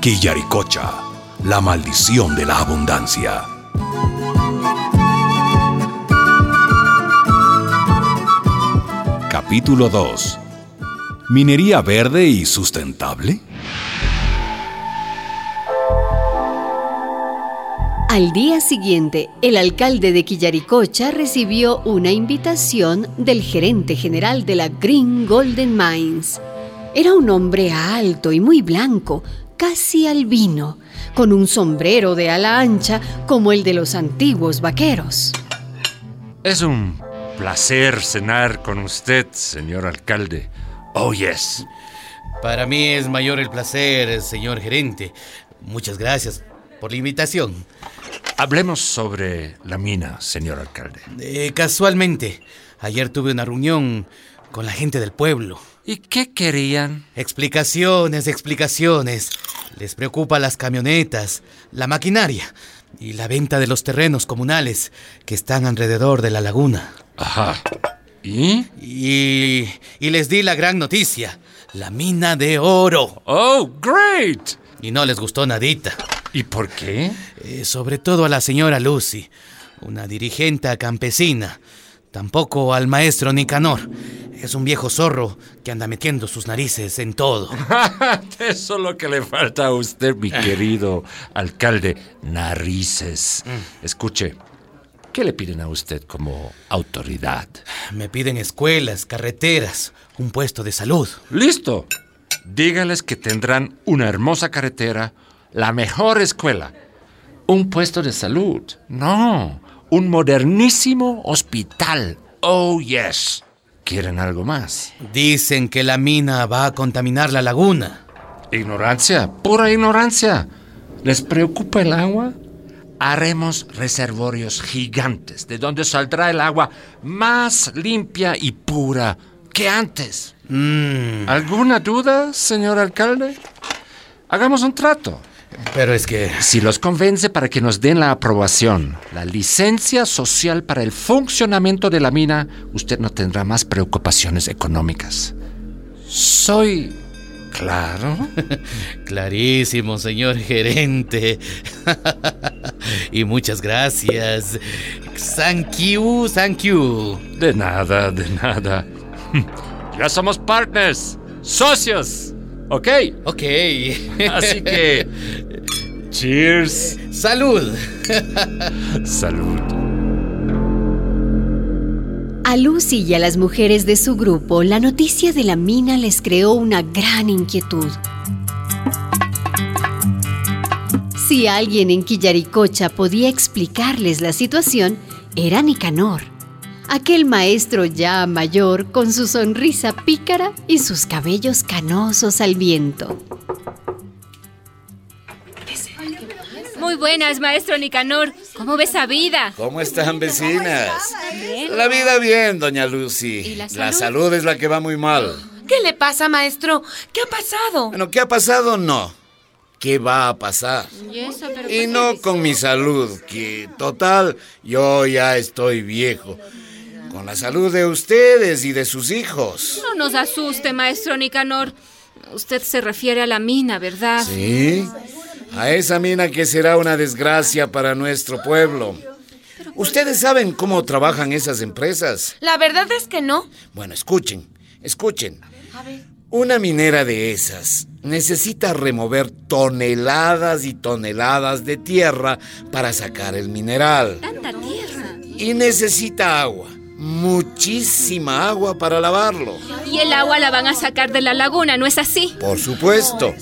Quillaricocha, la maldición de la abundancia. Capítulo 2. ¿Minería verde y sustentable? Al día siguiente, el alcalde de Quillaricocha recibió una invitación del gerente general de la Green Golden Mines. Era un hombre alto y muy blanco, casi albino, con un sombrero de ala ancha como el de los antiguos vaqueros. Es un placer cenar con usted, señor alcalde. Oh, yes. Para mí es mayor el placer, señor gerente. Muchas gracias por la invitación. Hablemos sobre la mina, señor alcalde. Eh, casualmente, ayer tuve una reunión con la gente del pueblo. ¿Y qué querían? Explicaciones, explicaciones. Les preocupa las camionetas, la maquinaria y la venta de los terrenos comunales que están alrededor de la laguna. Ajá. ¿Y? Y, y les di la gran noticia, la mina de oro. Oh, great. Y no les gustó nadita. ¿Y por qué? Eh, sobre todo a la señora Lucy, una dirigente campesina. Tampoco al maestro Nicanor. Es un viejo zorro que anda metiendo sus narices en todo. Eso es lo que le falta a usted, mi querido alcalde. Narices. Escuche, ¿qué le piden a usted como autoridad? Me piden escuelas, carreteras, un puesto de salud. Listo. Dígales que tendrán una hermosa carretera, la mejor escuela, un puesto de salud. No, un modernísimo hospital. Oh, yes. ¿Quieren algo más? Dicen que la mina va a contaminar la laguna. Ignorancia, pura ignorancia. ¿Les preocupa el agua? Haremos reservorios gigantes de donde saldrá el agua más limpia y pura que antes. Mm, ¿Alguna duda, señor alcalde? Hagamos un trato. Pero es que... Si los convence para que nos den la aprobación, la licencia social para el funcionamiento de la mina, usted no tendrá más preocupaciones económicas. Soy claro. Clarísimo, señor gerente. y muchas gracias. Thank you, thank you. De nada, de nada. Ya somos partners, socios, ¿ok? Ok. Así que... Cheers. Salud. Salud. A Lucy y a las mujeres de su grupo, la noticia de la mina les creó una gran inquietud. Si alguien en Quillaricocha podía explicarles la situación, era Nicanor, aquel maestro ya mayor con su sonrisa pícara y sus cabellos canosos al viento. Muy buenas, maestro Nicanor. ¿Cómo ves esa vida? ¿Cómo están, vecinas? Bien. La vida bien, doña Lucy. ¿Y la La salud? es la que va muy mal. ¿Qué le pasa, maestro? ¿Qué ha pasado? Bueno, ¿qué ha pasado? No. ¿Qué va a pasar? Y eso, pero Y ¿por no con mi salud, que total, yo ya estoy viejo. Con la salud de ustedes y de sus hijos. No nos asuste, maestro Nicanor. Usted se refiere a la mina, ¿verdad? ¿Sí? A esa mina que será una desgracia para nuestro pueblo. ¿Ustedes saben cómo trabajan esas empresas? La verdad es que no. Bueno, escuchen, escuchen. Una minera de esas necesita remover toneladas y toneladas de tierra para sacar el mineral. Tanta tierra. Y necesita agua, muchísima agua para lavarlo. Y el agua la van a sacar de la laguna, ¿no es así? Por supuesto.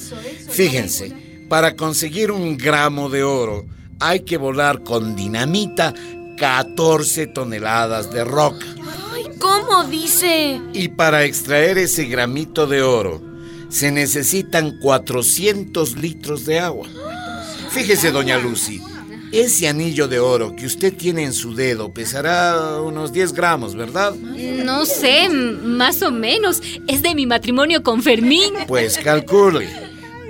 Fíjense, para conseguir un gramo de oro hay que volar con dinamita 14 toneladas de roca. Ay, ¿cómo dice? Y para extraer ese gramito de oro se necesitan 400 litros de agua. Fíjese, doña Lucy, ese anillo de oro que usted tiene en su dedo pesará unos 10 gramos, ¿verdad? No sé, más o menos. Es de mi matrimonio con Fermín. Pues calcule,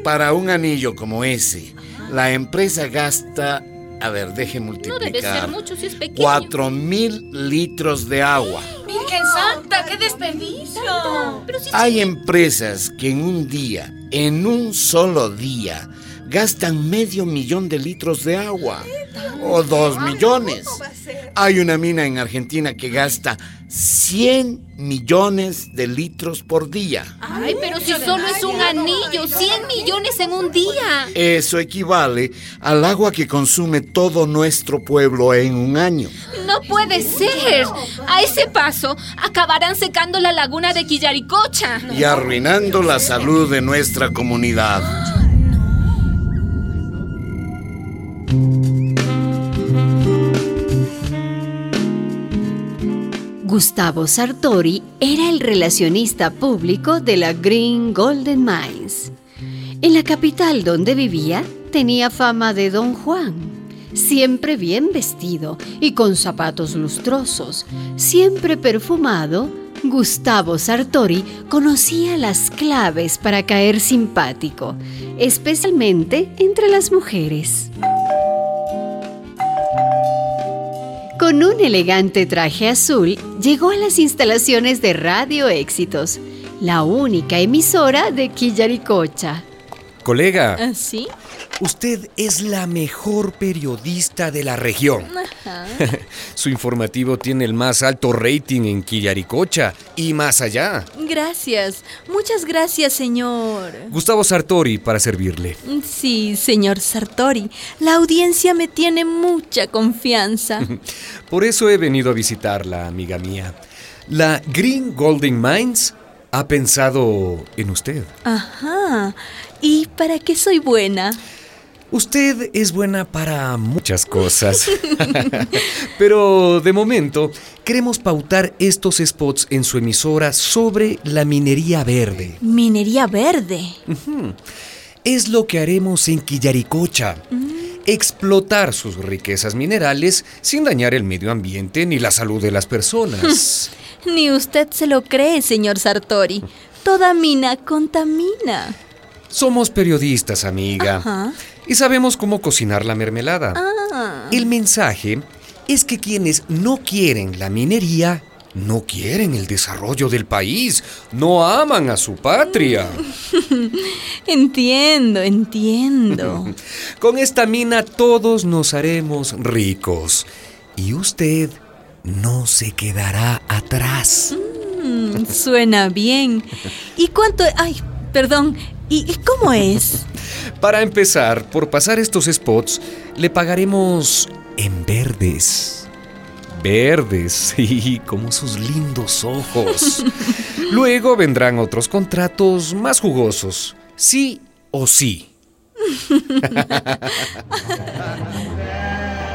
para un anillo como ese, la empresa gasta, a ver, deje No debe ser multiplicar, mucho si es pequeño. 4 mil litros de agua. Virgen Santa, qué desperdicio. Hay empresas que en un día, en un solo día, gastan medio millón de litros de agua. O dos millones. Hay una mina en Argentina que gasta 100 millones de litros por día. Ay, pero si solo es un anillo, 100 millones en un día. Eso equivale al agua que consume todo nuestro pueblo en un año. No puede ser. A ese paso, acabarán secando la laguna de Quillaricocha. Y arruinando la salud de nuestra comunidad. Gustavo Sartori era el relacionista público de la Green Golden Mines. En la capital donde vivía tenía fama de don Juan, siempre bien vestido y con zapatos lustrosos, siempre perfumado. Gustavo Sartori conocía las claves para caer simpático, especialmente entre las mujeres. Con un elegante traje azul, llegó a las instalaciones de Radio Éxitos, la única emisora de Quillaricocha. Colega, ¿Ah, ¿Sí? Usted es la mejor periodista de la región. Su informativo tiene el más alto rating en Quillaricocha y más allá. Gracias, muchas gracias, señor. Gustavo Sartori para servirle. Sí, señor Sartori, la audiencia me tiene mucha confianza. Por eso he venido a visitarla, amiga mía. La Green Golden Mines ha pensado en usted. Ajá, ¿y para qué soy buena? Usted es buena para muchas cosas. Pero de momento queremos pautar estos spots en su emisora sobre la minería verde. Minería verde. Es lo que haremos en Quillaricocha. Explotar sus riquezas minerales sin dañar el medio ambiente ni la salud de las personas. Ni usted se lo cree, señor Sartori. Toda mina contamina. Somos periodistas, amiga. Ajá. Y sabemos cómo cocinar la mermelada. Ah. El mensaje es que quienes no quieren la minería, no quieren el desarrollo del país, no aman a su patria. Entiendo, entiendo. Con esta mina todos nos haremos ricos. Y usted no se quedará atrás. Mm, suena bien. ¿Y cuánto? Ay, perdón. ¿Y, cómo es? Para empezar, por pasar estos spots, le pagaremos en verdes. Verdes, sí, como sus lindos ojos. Luego vendrán otros contratos más jugosos, sí o sí.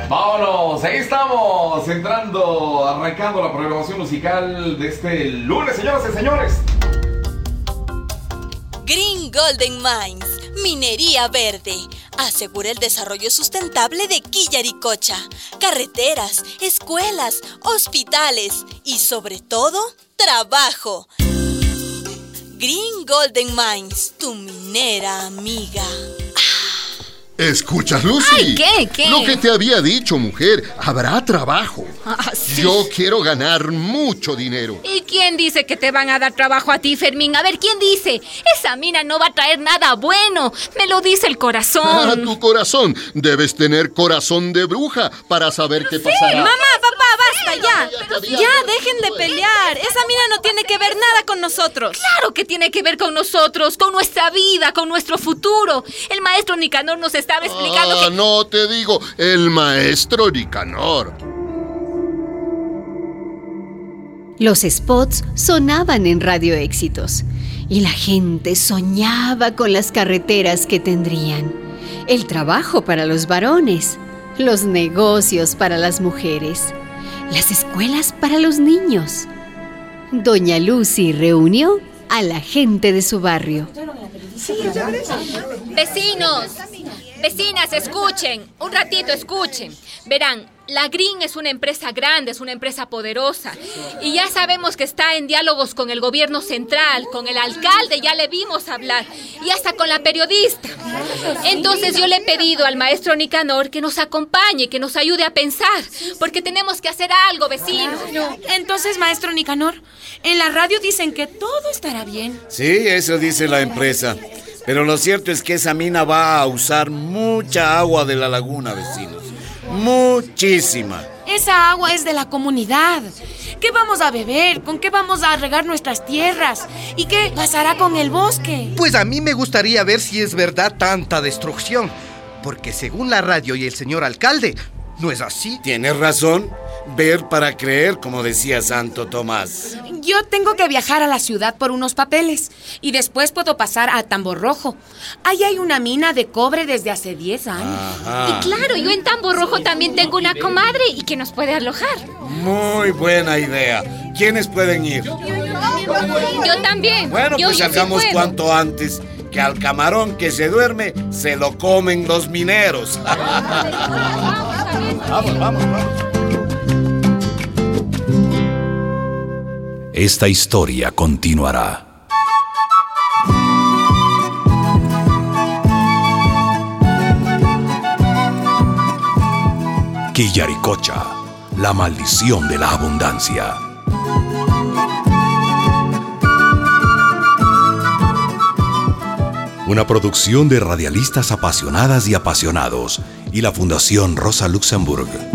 Vámonos, ahí estamos, entrando, arrancando la programación musical de este lunes, señoras y señores. Green Golden Mines, minería verde. Asegura el desarrollo sustentable de Quillaricocha, carreteras, escuelas, hospitales y sobre todo, trabajo. Green Golden Mines, tu minera amiga. ¿Escuchas, Lucy? Ay, ¿qué? ¿Qué? Lo que te había dicho, mujer. Habrá trabajo. Ah, sí. Yo quiero ganar mucho dinero. ¿Y quién dice que te van a dar trabajo a ti, Fermín? A ver, ¿quién dice? Esa mina no va a traer nada bueno. Me lo dice el Ah, corazón. tu corazón. Debes tener corazón de bruja para saber qué pasará. Mamá, papá, ya. Ya, dejen de pelear. Esa mina no tiene que ver nada con nosotros. Claro que tiene que ver con nosotros, con nuestra vida, con nuestro futuro. El maestro Nicanor nos estaba explicando Ah, que... no te digo, el maestro Nicanor. Los spots sonaban en Radio Éxitos y la gente soñaba con las carreteras que tendrían, el trabajo para los varones, los negocios para las mujeres, las escuelas para los niños. Doña Lucy reunió a la gente de su barrio. Vecinos, vecinas, escuchen, un ratito escuchen. Verán, la Green es una empresa grande, es una empresa poderosa. Y ya sabemos que está en diálogos con el gobierno central, con el alcalde, ya le vimos hablar, y hasta con la periodista. Entonces yo le he pedido al maestro Nicanor que nos acompañe, que nos ayude a pensar, porque tenemos que hacer algo, vecinos. Entonces, maestro Nicanor, en la radio dicen que todo estará bien. Sí, eso dice la empresa. Pero lo cierto es que esa mina va a usar mucha agua de la laguna, vecinos. Muchísima. Esa agua es de la comunidad. ¿Qué vamos a beber? ¿Con qué vamos a regar nuestras tierras? ¿Y qué pasará con el bosque? Pues a mí me gustaría ver si es verdad tanta destrucción. Porque según la radio y el señor alcalde, no es así. Tienes razón. Ver para creer, como decía Santo Tomás. Yo tengo que viajar a la ciudad por unos papeles y después puedo pasar a Tambor Rojo. Ahí hay una mina de cobre desde hace 10 años. Y claro, yo en Tambor Rojo también tengo una comadre y que nos puede alojar. Muy buena idea. ¿Quiénes pueden ir? Yo también. Bueno, Yo- pues sí salgamos cuanto antes. Que al camarón que se duerme se lo comen los mineros. vamos, vamos, vamos. Esta historia continuará. Quillaricocha, la maldición de la abundancia. Una producción de radialistas apasionadas y apasionados y la Fundación Rosa Luxemburg.